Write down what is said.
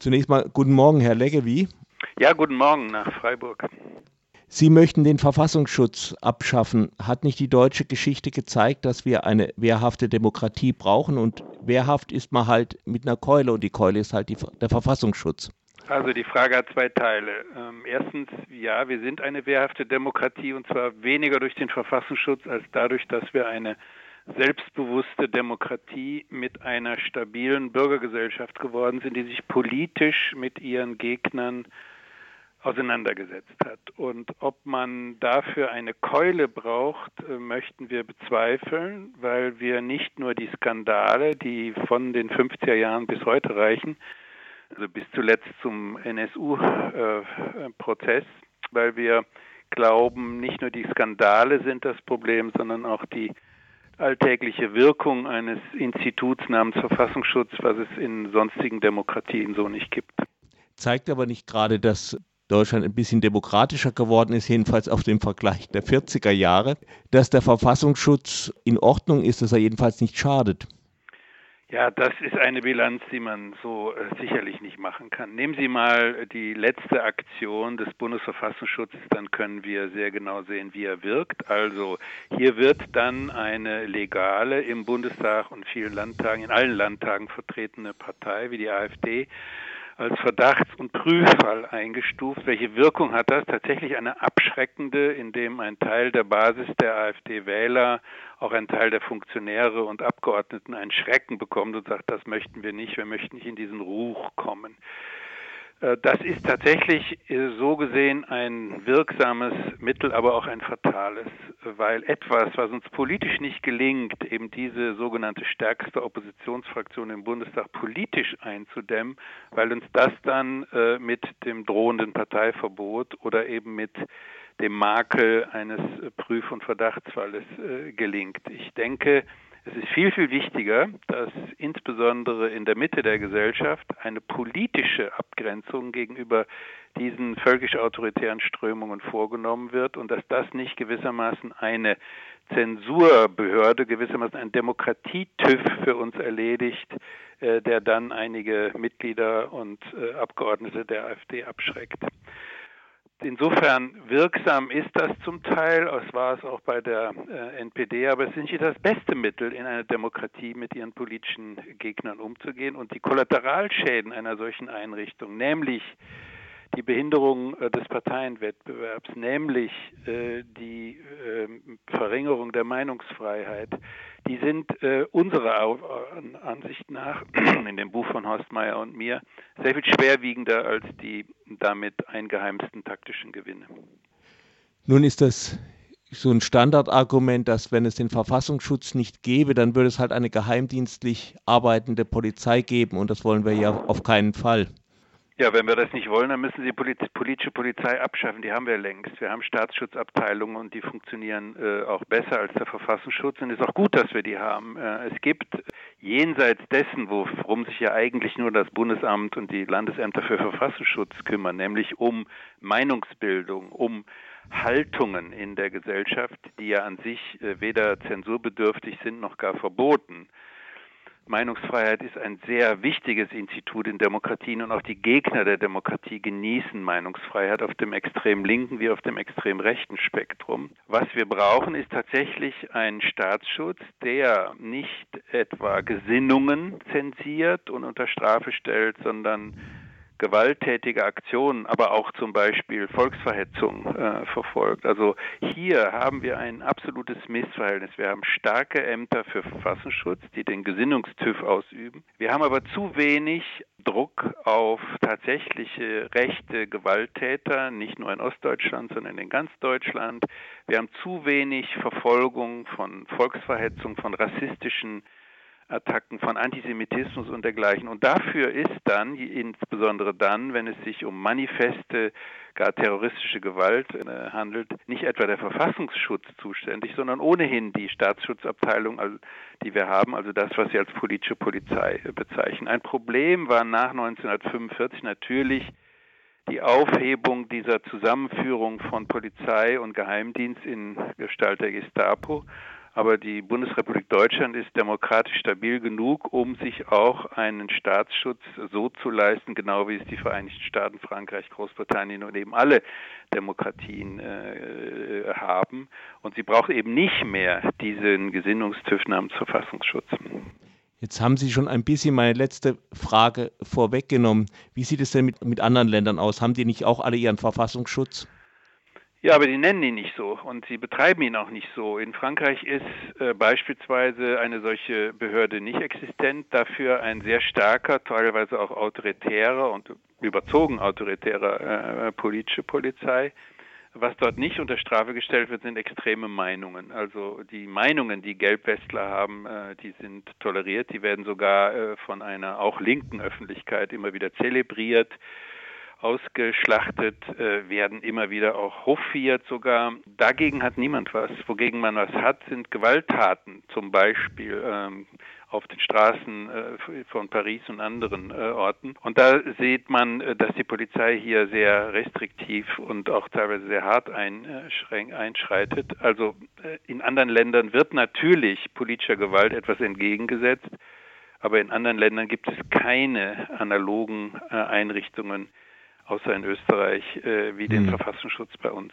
Zunächst mal guten Morgen, Herr Leggevi. Ja, guten Morgen nach Freiburg. Sie möchten den Verfassungsschutz abschaffen. Hat nicht die deutsche Geschichte gezeigt, dass wir eine wehrhafte Demokratie brauchen? Und wehrhaft ist man halt mit einer Keule und die Keule ist halt die, der Verfassungsschutz. Also die Frage hat zwei Teile. Ähm, erstens, ja, wir sind eine wehrhafte Demokratie und zwar weniger durch den Verfassungsschutz als dadurch, dass wir eine selbstbewusste Demokratie mit einer stabilen Bürgergesellschaft geworden sind, die sich politisch mit ihren Gegnern auseinandergesetzt hat. Und ob man dafür eine Keule braucht, äh, möchten wir bezweifeln, weil wir nicht nur die Skandale, die von den 50er Jahren bis heute reichen, also bis zuletzt zum NSU-Prozess, äh, weil wir glauben, nicht nur die Skandale sind das Problem, sondern auch die alltägliche Wirkung eines Instituts namens Verfassungsschutz, was es in sonstigen Demokratien so nicht gibt. Zeigt aber nicht gerade, dass Deutschland ein bisschen demokratischer geworden ist, jedenfalls auf dem Vergleich der 40er Jahre, dass der Verfassungsschutz in Ordnung ist, dass er jedenfalls nicht schadet. Ja, das ist eine Bilanz, die man so äh, sicherlich nicht machen kann. Nehmen Sie mal die letzte Aktion des Bundesverfassungsschutzes, dann können wir sehr genau sehen, wie er wirkt. Also hier wird dann eine legale im Bundestag und vielen Landtagen, in allen Landtagen vertretene Partei wie die AfD als Verdachts- und Prüffall eingestuft. Welche Wirkung hat das? Tatsächlich eine abschreckende, indem ein Teil der Basis der AfD-Wähler, auch ein Teil der Funktionäre und Abgeordneten einen Schrecken bekommt und sagt, das möchten wir nicht, wir möchten nicht in diesen Ruch kommen. Äh, das ist tatsächlich äh, so gesehen ein wirksames Mittel, aber auch ein fatales, weil etwas, was uns politisch nicht gelingt, eben diese sogenannte stärkste Oppositionsfraktion im Bundestag politisch einzudämmen, weil uns das dann äh, mit dem drohenden Parteiverbot oder eben mit dem Makel eines Prüf- und Verdachtsfalles gelingt. Ich denke, es ist viel, viel wichtiger, dass insbesondere in der Mitte der Gesellschaft eine politische Abgrenzung gegenüber diesen völkisch-autoritären Strömungen vorgenommen wird und dass das nicht gewissermaßen eine Zensurbehörde, gewissermaßen ein Demokratietüv für uns erledigt, äh, der dann einige Mitglieder und äh, Abgeordnete der AfD abschreckt. Insofern wirksam ist das zum Teil, das war es auch bei der äh, NPD, aber es ist nicht das beste Mittel, in einer Demokratie mit ihren politischen Gegnern umzugehen. Und die Kollateralschäden einer solchen Einrichtung, nämlich die Behinderung äh, des Parteienwettbewerbs, nämlich äh, die äh, Verringerung der Meinungsfreiheit, die sind äh, unserer Ansicht nach in dem Buch von Horst Meyer und mir sehr viel schwerwiegender als die damit eingeheimsten taktischen Gewinne. Nun ist das so ein Standardargument, dass wenn es den Verfassungsschutz nicht gäbe, dann würde es halt eine geheimdienstlich arbeitende Polizei geben und das wollen wir ja auf keinen Fall. Ja, wenn wir das nicht wollen, dann müssen Sie die politische Polizei abschaffen. Die haben wir längst. Wir haben Staatsschutzabteilungen und die funktionieren äh, auch besser als der Verfassungsschutz. Und es ist auch gut, dass wir die haben. Äh, es gibt jenseits dessen, worum sich ja eigentlich nur das Bundesamt und die Landesämter für Verfassungsschutz kümmern, nämlich um Meinungsbildung, um Haltungen in der Gesellschaft, die ja an sich äh, weder zensurbedürftig sind noch gar verboten Meinungsfreiheit ist ein sehr wichtiges Institut in Demokratien und auch die Gegner der Demokratie genießen Meinungsfreiheit auf dem extrem linken wie auf dem extrem rechten Spektrum. Was wir brauchen, ist tatsächlich ein Staatsschutz, der nicht etwa Gesinnungen zensiert und unter Strafe stellt, sondern gewalttätige Aktionen, aber auch zum Beispiel Volksverhetzung äh, verfolgt. Also hier haben wir ein absolutes Missverhältnis. Wir haben starke Ämter für Verfassungsschutz, die den Gesinnungstüv ausüben. Wir haben aber zu wenig Druck auf tatsächliche rechte Gewalttäter, nicht nur in Ostdeutschland, sondern in ganz Deutschland. Wir haben zu wenig Verfolgung von Volksverhetzung, von rassistischen Attacken von Antisemitismus und dergleichen. Und dafür ist dann, insbesondere dann, wenn es sich um manifeste, gar terroristische Gewalt äh, handelt, nicht etwa der Verfassungsschutz zuständig, sondern ohnehin die Staatsschutzabteilung, die wir haben, also das, was Sie als politische Polizei äh, bezeichnen. Ein Problem war nach 1945 natürlich die Aufhebung dieser Zusammenführung von Polizei und Geheimdienst in Gestalt der Gestapo Aber die Bundesrepublik Deutschland ist demokratisch stabil genug, um sich auch einen Staatsschutz so zu leisten, genau wie es die Vereinigten Staaten, Frankreich, Großbritannien und eben alle Demokratien äh, haben. Und sie braucht eben nicht mehr diesen Gesinnungstüv namens Verfassungsschutz. Jetzt haben Sie schon ein bisschen meine letzte Frage vorweggenommen. Wie sieht es denn mit, mit anderen Ländern aus? Haben die nicht auch alle ihren Verfassungsschutz? Ja, aber die nennen ihn nicht so und sie betreiben ihn auch nicht so. In Frankreich ist äh, beispielsweise eine solche Behörde nicht existent, dafür ein sehr starker, teilweise auch autoritärer und überzogen autoritärer äh, politische Polizei. Was dort nicht unter Strafe gestellt wird, sind extreme Meinungen. Also die Meinungen, die Gelbwestler haben, äh, die sind toleriert, die werden sogar äh, von einer auch linken Öffentlichkeit immer wieder zelebriert ausgeschlachtet äh, werden, immer wieder auch hofiert sogar. Dagegen hat niemand was. Wogegen man was hat, sind Gewalttaten, zum Beispiel ähm, auf den Straßen äh, von Paris und anderen äh, Orten. Und da sieht man, dass die Polizei hier sehr restriktiv und auch teilweise sehr hart einschreitet. Also in anderen Ländern wird natürlich politischer Gewalt etwas entgegengesetzt, aber in anderen Ländern gibt es keine analogen Einrichtungen, außer in Österreich, äh, wie den hm. Verfassungsschutz bei uns.